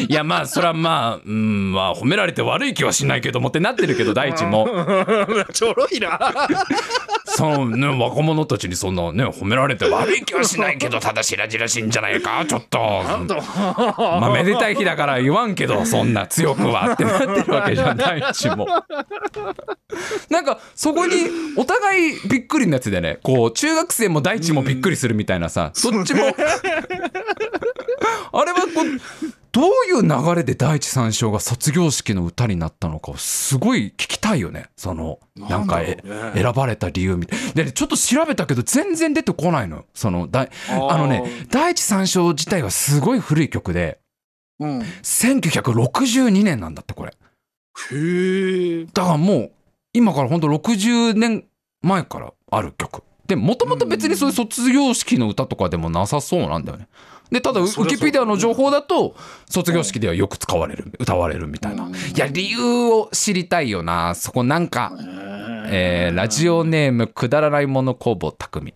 いやまあそれはまあうんまあ褒められて悪い気はしないけどもってなってるけど第一も ちょろいな。そのね若者たちにそんなね褒められて悪い気はしないけどただ白々しいんじゃないかちょっと。なんと。まあめでたい日だから言わんけどそんな強くはってなってるわけじゃん第一も。なんかそこにお互いびっくりのやつでねこう中学生も第一もびっくりするみたいなさそっちも あれはこうどういう流れで第一三章が卒業式の歌になったのかをすごい聞きたいよね。そのなんかね選ばれた理由みたい。でねちょっと調べたけど全然出てこないのよ。そのだいあのね第一三章自体はすごい古い曲でうん。へ1962年なんだってこれ。え。だからもう今からほんと60年前からある曲。でもともと別にそういう卒業式の歌とかでもなさそうなんだよねでただウィキペディアの情報だと卒業式ではよく使われる歌われるみたいな。うん。いや理由を知りたいよな。そこなんかえーラジオネームくだらないもの工房匠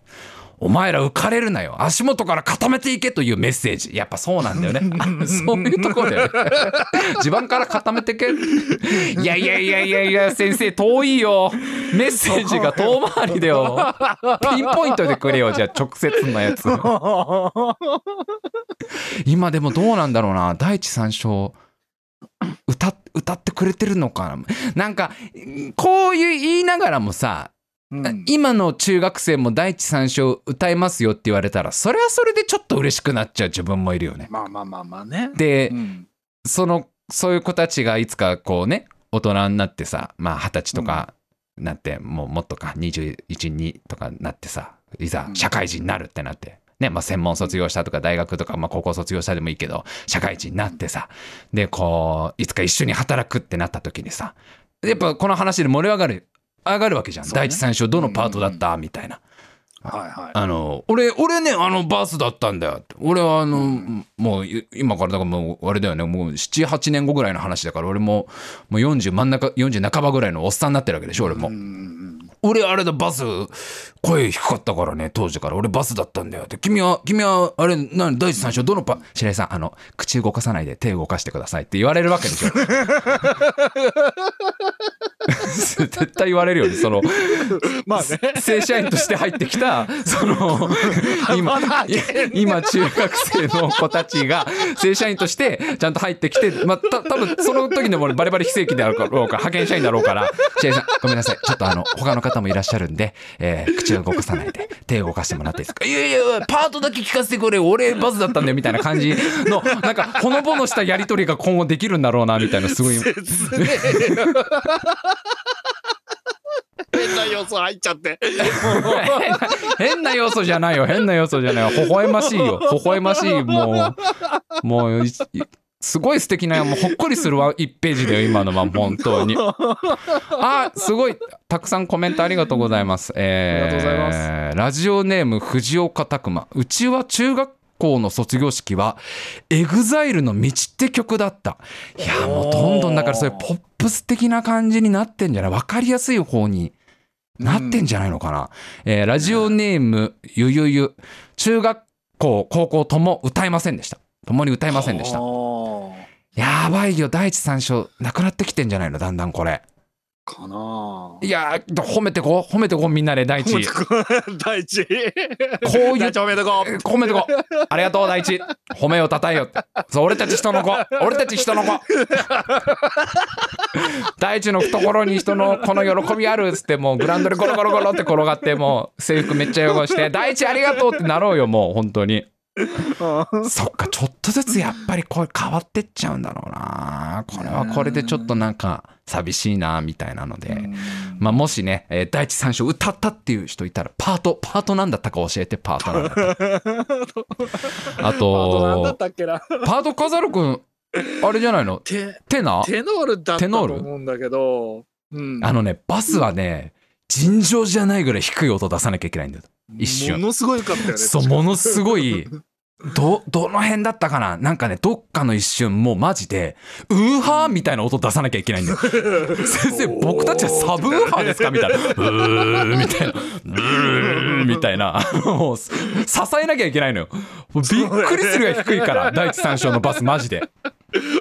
お前ら浮かれるなよ。足元から固めていけというメッセージ。やっぱそうなんだよね。そういうところだよね。地盤から固めてけ。いやいやいやいやいや先生遠いよ。メッセージが遠回りだよ。ピンポイントでくれよ。じゃあ直接のやつ今でもどうなんだろうな。第一三章。歌歌ってくれてるのかな。なんかこういう言いながらもさうん今の中学生も第一三章歌えますよって言われたらそれはそれでちょっと嬉しくなっちゃう自分もいるよね。まあまあまあまあね。でうんそのそういう子たちがいつかこうね大人になってさまあ二十歳とかなって、もうもっとか212とかなってさいざうん社会人になるってなって。ねまあ、専門卒業したとか大学とか、まあ、高校卒業したでもいいけど社会人になってさでこういつか一緒に働くってなった時にさやっぱこの話で盛り上がる上がるわけじゃん、ね。第一三章どのパートだった、みたいな。はいはい。あの俺俺ねあのバースだったんだよ。俺はあの、もうい今からだからもうあれだよね。もう78年後ぐらいの話だから俺ももう40真ん中40半ばぐらいのおっさんになってるわけでしょ俺も、うんうん俺あれだバス声低かったからね当時から。俺バスだったんだよ。って君は君はあれ何第一三章どのパ白井さんあの口動かさないで手動かしてくださいって言われるわけでしょ。絶対言われるよねそのまあね。正社員として入ってきたその今今中学生の子たちが正社員としてちゃんと入ってきてまあた多分その時でも俺バリバリ非正規であるかろうから派遣社員だろうから「白井さんごめんなさい。ちょっとあの他の方もいらっしゃるんで、えー口を動かさないで手を動かしてもらっていいですか?」「いやいやパートだけ聞かせてくれ俺バズだったんだよ」みたいな感じのなんかほのぼのしたやり取りが今後できるんだろうなみたいなすごい変な要素入っちゃって。変な要素じゃないよ変な要素じゃないよ微笑ましいよ微笑ましいもうもうすごい素敵なもうほっこりするわ 1ページだよ今のは本当に。あすごい。たくさんコメントありがとうございます、えーありがとうございラジオネーム藤岡拓馬うちは中学校の卒業式はエグザイルの道って曲だった。いやもうどんどんだからそういうポップス的な感じになってんじゃない？分かりやすい方に。なってんじゃないのかな、えーラジオネームゆゆゆ。中学校高校とも歌えませんでした。共に歌えませんでした。はやばいよ。第一三章なくなってきてんじゃないの？だんだんこれ。あかないやー褒めてこう。褒めてこうみんなで第一。第一。こういう第一おめでとう。褒めてこう。ありがとう第一。褒めをたたえよ。そう俺たち人の子。俺たち人の子。第一の懐に人のこの喜びあるっつってもうグラウンドでゴロゴロゴロって転がってもう制服めっちゃ汚して第一ありがとうってなろうよもう本当にそっかちょっとずつやっぱりこれ変わってっちゃうんだろうな。これはこれでちょっとなんか寂しいなみたいなので、まあ、もしね、えー第一三章歌ったっていう人いたらパートパートなんだったか教えてパートなんだったあ あとなんだっとたっけな。パート飾るくんあれじゃないの？テテナテノールだったとテノール？思うんだけど。うん。あのねバスはね尋常じゃないぐらい低い音出さなきゃいけないんだよ一瞬ものすごい良かったよね。そうものすごい ど、どの辺だったかな？なんかね、どっかの一瞬、もうマジで、ウーハーみたいな音出さなきゃいけないんだよ。先生、僕たちはサブウーハーですか？みたいな。うーみたいな。うーみたいな。もう、支えなきゃいけないのよ。びっくりするぐらい低いから、第一三章のバス、マジで。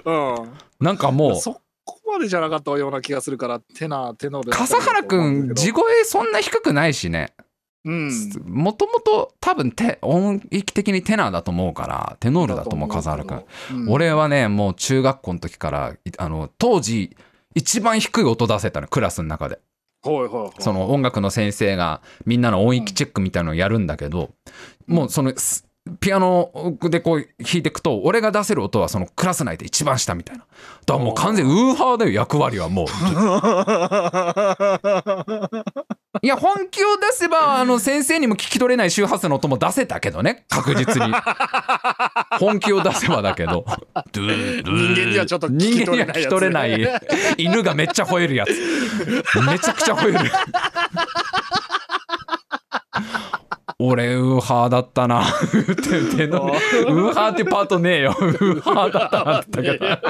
うん。なんかもう、そこまでじゃなかったような気がするから、テナー、テノールだった笠原くん、と地声そんな低くないしね。うん。もともと多分て音域的にテナーだと思うから、テノールだと思う、笠原くん。うん。俺はね、もう中学校の時から、いあの、当時、一番低い音出せたの、クラスの中で。はいはいはい。その音楽の先生がみんなの音域チェックみたいなのをやるんだけど、もうその、すピアノでこう弾いていくと、俺が出せる音はそのクラス内で一番下みたいな。だからもう完全にウーハーだよ、役割はもう。いや、本気を出せば、あの、先生にも聞き取れない周波数の音も出せたけどね、確実に。本気を出せばだけど。人人間にはちょっと聞き取れないね人間には聞き取れない。犬がめっちゃ吠えるやつ。めちゃくちゃ吠える。俺、ウーハーだったな。手手のウーハーってパートねえよ。ウーハーだったなって言ったけ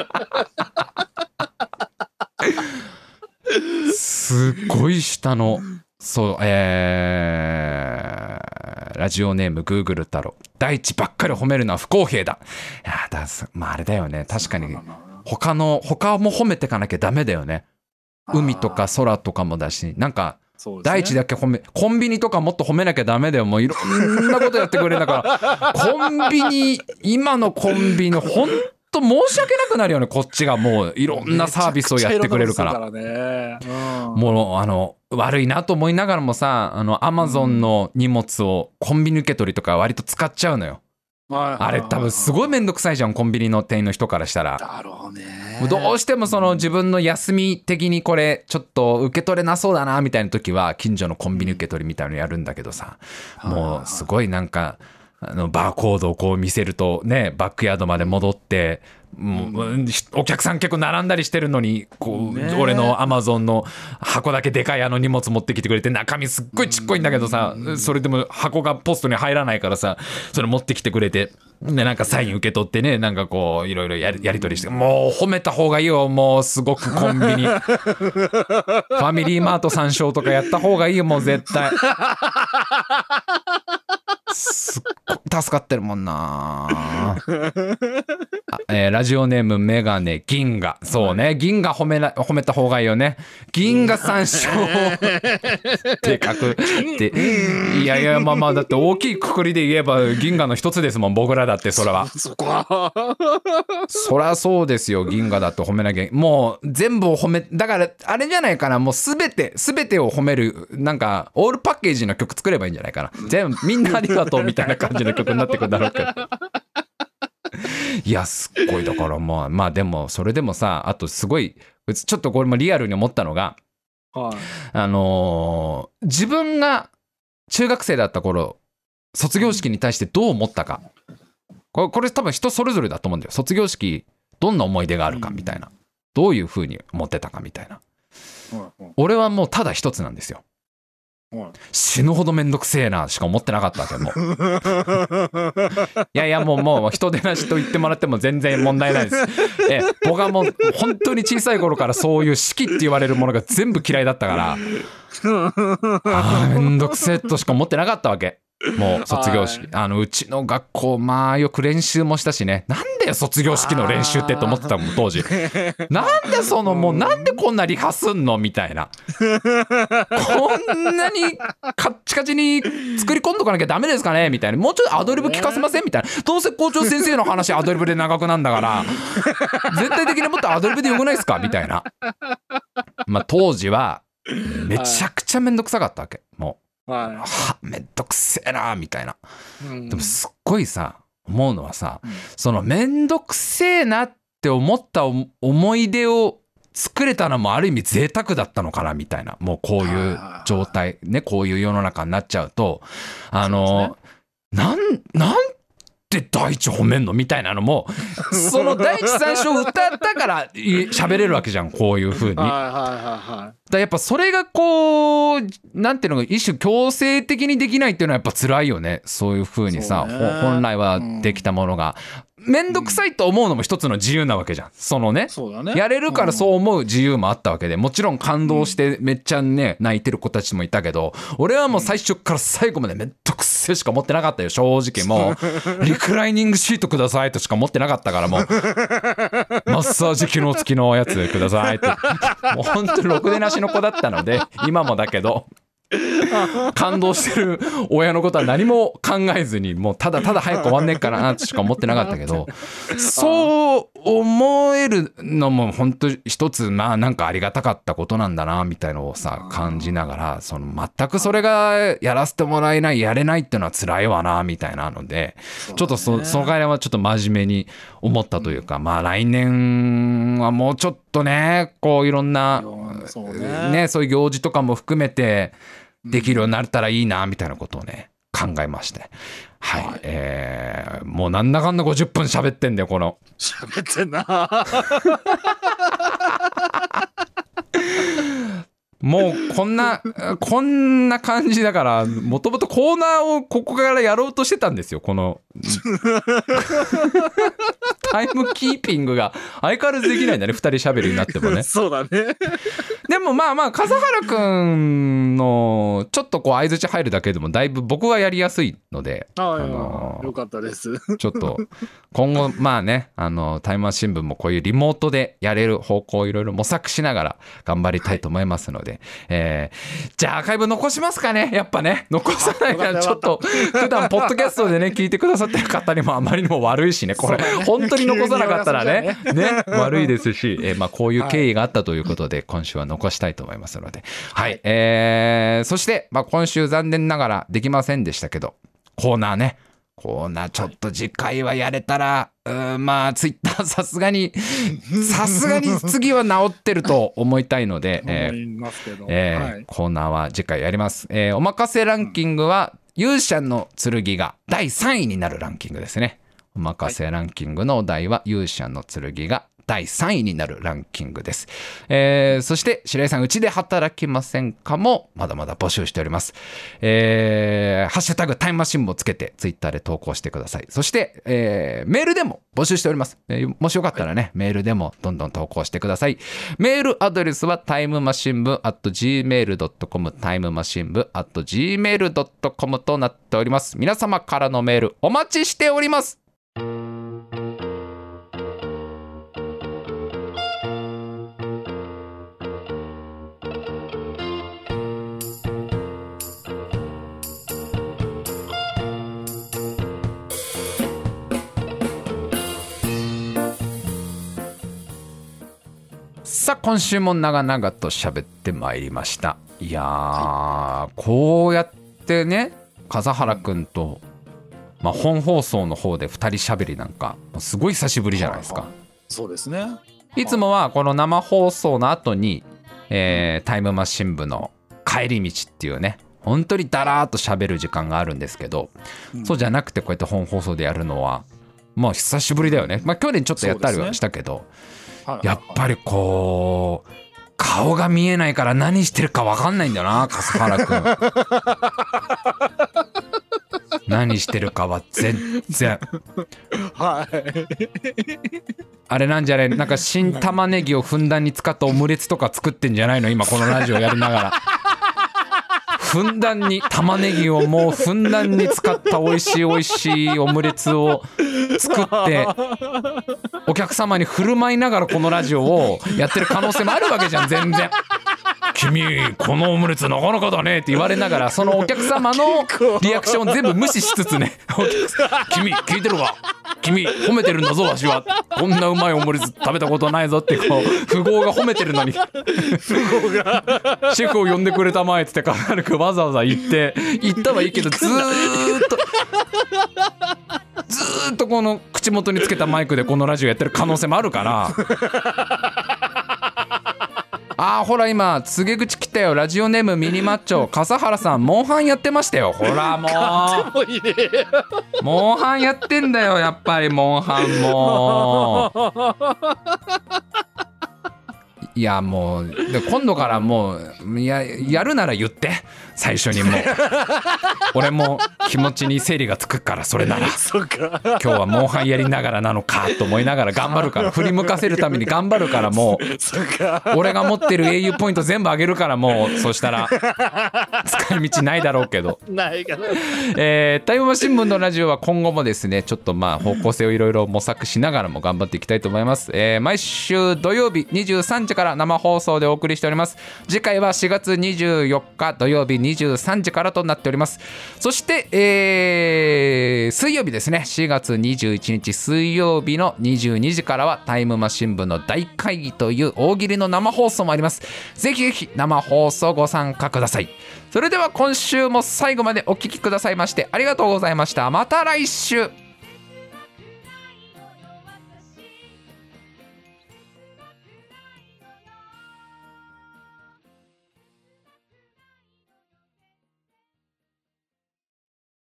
ど。すっごい下の、そう、えー、ラジオネームグーグル太郎。大地ばっかり褒めるのは不公平だ。いや、だすまああれだよね。確かに、他の、他も褒めてかなきゃダメだよね。海とか空とかもだし、なんか、ね大地だけ褒め、コンビニとかもっと褒めなきゃダメだよ。もういろんなことやってくれるんだから。コンビニ、今のコンビニ、ほんと申し訳なくなるよね。こっちがもういろんなサービスをやってくれるから。ね。うんもう、あの、悪いなと思いながらもさ、あの、アマゾンの荷物をコンビニ受け取りとか割と使っちゃうのよ。あれ多分すごいめんどくさいじゃん、コンビニの店員の人からしたら。だろうね。どうしてもその自分の休み的にこれちょっと受け取れなそうだなみたいな時は近所のコンビニ受け取りみたいなのやるんだけどさ。もうすごいなんかあのバーコードをこう見せるとねバックヤードまで戻ってもうお客さん結構並んだりしてるのにこうね俺のアマゾンの箱だけでかいあの荷物持ってきてくれて中身すっごいちっこいんだけどさそれでも箱がポストに入らないからさそれ持ってきてくれてでなんかサイン受け取ってねなんかこういろいろやりやり取りしてもう褒めた方がいいよもうすごくコンビニ。ファミリーマート参照とかやった方がいいよもう絶対すっごい助かってるもんな。あえーラジオネームメガネ銀河。そうね。銀河褒めな褒めた方がいいよね。銀河参照でかく。でいやいやまあまあだって大きいくくりで言えば銀河の一つですもん僕らだってそれは。そこ。は。そりゃそうですよ銀河だと褒めなきゃ。もう全部を褒めだからあれじゃないかな。もう全て全てを褒めるなんかオールパッケージの曲作ればいいんじゃないかな。全部みんなありがとうみたいな感じの曲になってくるんだろうけど。いやすっごいだからまあまあでもそれでもさあとすごいちょっとこれもリアルに思ったのがはい。あのー自分が中学生だった頃卒業式に対してどう思ったか。これこれ多分人それぞれだと思うんだよ。卒業式どんな思い出があるかみたいな、どういうふうに思ってたかみたいな。はい俺はもうただ一つなんですよ。はい死ぬほどめんどくせえなしか思ってなかったわけもう。いやいやもうもう人出なしと言ってもらっても全然問題ないです。え僕はもう本当に小さい頃からそういう式って言われるものが全部嫌いだったから あーめんどくせえとしか思ってなかったわけもう卒業式、あのうちの学校まあよく練習もしたしね。なんで卒業式の練習ってと思ってたもん当時。なんでそのもうなんでこんなリハすんのみたいな。こんなにカッチカチに作り込んどかなきゃダメですかね？みたいな。もうちょっとアドリブ聞かせません？みたいな。どうせ校長先生の話アドリブで長くなんだから。絶対的にもっとアドリブでよくないですか？みたいな。まあ当時はめちゃくちゃめんどくさかったわけ。もうははめんどくせえなみたいな。いうん。でもすっごいさ思うのはさ、うん。そのめんどくせえなって思ったお思い出を作れたのもある意味贅沢だったのかなみたいな。もうこういう状態ねこういう世の中になっちゃうとあのなんなんで大地褒めんのみたいなのも その大地三章を歌ったからい喋れるわけじゃんこういう風に。はいだかはいはいはい。らやっぱそれがこうなんていうのか一種強制的にできないっていうのはやっぱ辛いよねそういう風にさ、ねほ本来はできたものが。面倒くさいと思うのも一つの自由なわけじゃん。そのね。ね。やれるからそう思う自由もあったわけで。もちろん感動してめっちゃね泣いてる子たちもいたけど俺はもう最初から最後までめんどくせえしか持ってなかったよ正直もう。リクライニングシートくださいとしか持ってなかったからもう。マッサージ機能付きのやつくださいって。もう本当にろくでなしの子だったので今もだけど 感動してる親のことは何も考えずにもうただただ早く終わんねえかなってしか思ってなかったけどそう 思えるのも本当一つまあなんかありがたかったことなんだなみたいのをさ感じながらその全くそれがやらせてもらえないやれないっていうのは辛いわなみたいなのでちょっとそその回はちょっと真面目に思ったというかまあ来年はもうちょっとねこういろんなね。ねそういう行事とかも含めてできるようになったらいいなみたいなことをね考えましてはい、はい。えーもうなんだかんだ50分喋ってんだよこの。喋ってんな。もうこんなこんな感じだからもともとコーナーをここからやろうとしてたんですよこの タイムキーピングが相変わらずできないんだね2人喋りになってもねそうだね。でもまあまあ笠原くんのちょっとこう相づち入るだけでもだいぶ僕はやりやすいのでああ、のーよかったです。ちょっと今後まあねあのタイムマシン部もこういうリモートでやれる方向をいろいろ模索しながら頑張りたいと思いますので、えーじゃあアーカイブ残しますかねやっぱね残さないからちょっと普段ポッドキャストでね聞いてくださってる方にもあまりにも悪いしねこれ本当に残さなかったらね。ね。悪いですし、えーまあ、こういう経緯があったということで今週は残したいと思いますので。はい、えーそして、まあ、今週残念ながらできませんでしたけどコーナーね。コーナーちょっと次回はやれたら、うーんまあツイッター さすがにさすがに次は治ってると思いたいので、え。えーはい。コーナーは次回やります、えーおまかせランキングは勇者の剣が第3位になるランキングですねおまかせランキングのお題は勇者の剣が第3位になるランキングです、えーそして白井さんうちで働きませんかもまだまだ募集しております、えーハッシュタグタイムマシンもつけてツイッターで投稿してください。そして、えーメールでも募集しております、えーもしよかったらね、メールでもどんどん投稿してください。メールアドレスはタイムマシン部 at gmail.com タイムマシン部 at gmail.com となっております。皆様からのメールお待ちしておりますさあ今週も長々と喋ってまいりました。いやー、こうやってね笠原くんと、まあ、本放送の方で2人喋りなんかすごい久しぶりじゃないですか。そうですね。いつもはこの生放送の後に、えータイムマシン部の帰り道っていうね本当にだらーっと喋る時間があるんですけど、そうじゃなくてこうやって本放送でやるのはもう久しぶりだよね。まあ去年ちょっとやったりはしたけど、はい。やっぱりこう顔が見えないから何してるか分かんないんだよな笠原くん 何してるかは全然はい。あれなんじゃない？なんか新玉ねぎをふんだんに使ったオムレツとか作ってんじゃないの？今このラジオやりながらふんだんに玉ねぎをもうふんだんに使った美味しい美味しいオムレツを作ってお客様に振る舞いながらこのラジオをやってる可能性もあるわけじゃん全然。君このオムレツなかなかだねって言われながら そのお客様のリアクションを全部無視しつつね。君聞いてるか君褒めてるんだぞわしは。こんなうまいオムレツ食べたことないぞってこう富豪が褒めてるのに。シェフを呼んでくれたまえっつってカナルくわざわざ行って。行ったはいいけどずーっとずーっとこの口元につけたマイクでこのラジオやってる可能性もあるからあーほら今告げ口切ったよ。ラジオネームミニマッチョ。笠原さんモンハンやってましたよ。ほらももう。いいねモンハンやってんだよやっぱりモンハンも。いやもう今度からもうややるなら言って。最初にもう。俺も気持ちに整理がつくからそれなら。そっか。今日はモンハンやりながらなのかと思いながら頑張るから振り向かせるために頑張るからもう。そっか。俺が持ってる英雄ポイント全部あげるからもう。そしたら 使い道ないだろうけど、ないかな。えー、タイムマ新聞のラジオは今後もですねちょっとまあ方向性をいろいろ模索しながらも頑張っていきたいと思います、えー毎週土曜日23時から生放送でお送りしております。次回は4月24日土曜日23時からとなっております。そして、えー水曜日ですね。4月21日水曜日の22時からはタイムマシン部の大会議という大喜利の生放送もあります。ぜひぜひ生放送ご参加ください。それでは今週も最後までお聴きくださいましてありがとうございました。また来週。